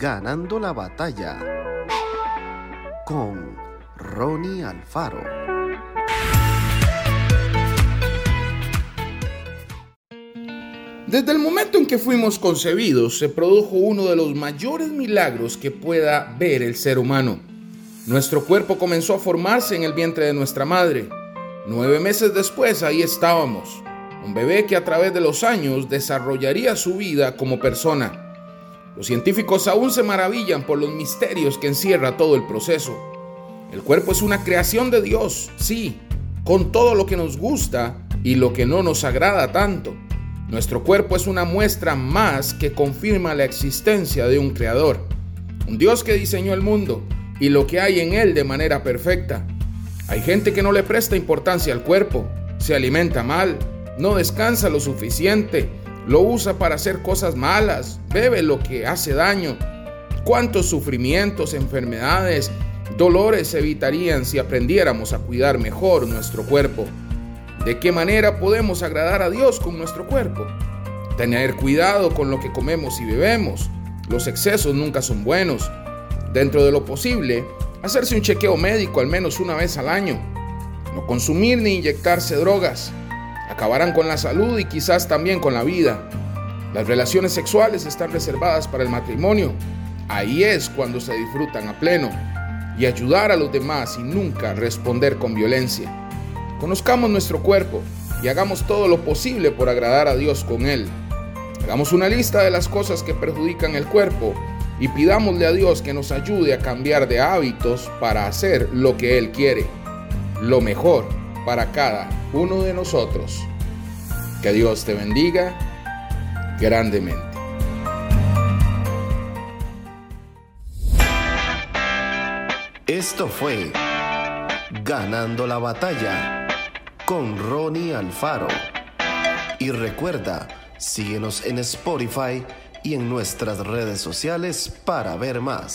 Ganando la batalla con Ronnie Alfaro. Desde el momento en que fuimos concebidos se produjo uno de los mayores milagros que pueda ver el ser humano. Nuestro cuerpo comenzó a formarse en el vientre de nuestra madre. Nueve meses después ahí estábamos, un bebé que a través de los años desarrollaría su vida como persona. Los científicos aún se maravillan por los misterios que encierra todo el proceso. El cuerpo es una creación de Dios, sí, con todo lo que nos gusta y lo que no nos agrada tanto. Nuestro cuerpo es una muestra más que confirma la existencia de un creador, un Dios que diseñó el mundo y lo que hay en él de manera perfecta. Hay gente que no le presta importancia al cuerpo, se alimenta mal, no descansa lo suficiente, lo usa para hacer cosas malas, bebe lo que hace daño. ¿Cuántos sufrimientos, enfermedades, dolores evitarían si aprendiéramos a cuidar mejor nuestro cuerpo? ¿De qué manera podemos agradar a Dios con nuestro cuerpo? Tener cuidado con lo que comemos y bebemos. Los excesos nunca son buenos. Dentro de lo posible, hacerse un chequeo médico al menos una vez al año. No consumir ni inyectarse drogas acabarán con la salud y quizás también con la vida. Las relaciones sexuales están reservadas para el matrimonio. Ahí es cuando se disfrutan a pleno. Y ayudar a los demás y nunca responder con violencia. Conozcamos nuestro cuerpo y hagamos todo lo posible por agradar a Dios con él. Hagamos una lista de las cosas que perjudican el cuerpo y pidámosle a Dios que nos ayude a cambiar de hábitos para hacer lo que Él quiere, lo mejor para cada uno de nosotros. Que Dios te bendiga grandemente. Esto fue Ganando la batalla con Ronnie Alfaro. Y recuerda, síguenos en Spotify y en nuestras redes sociales para ver más.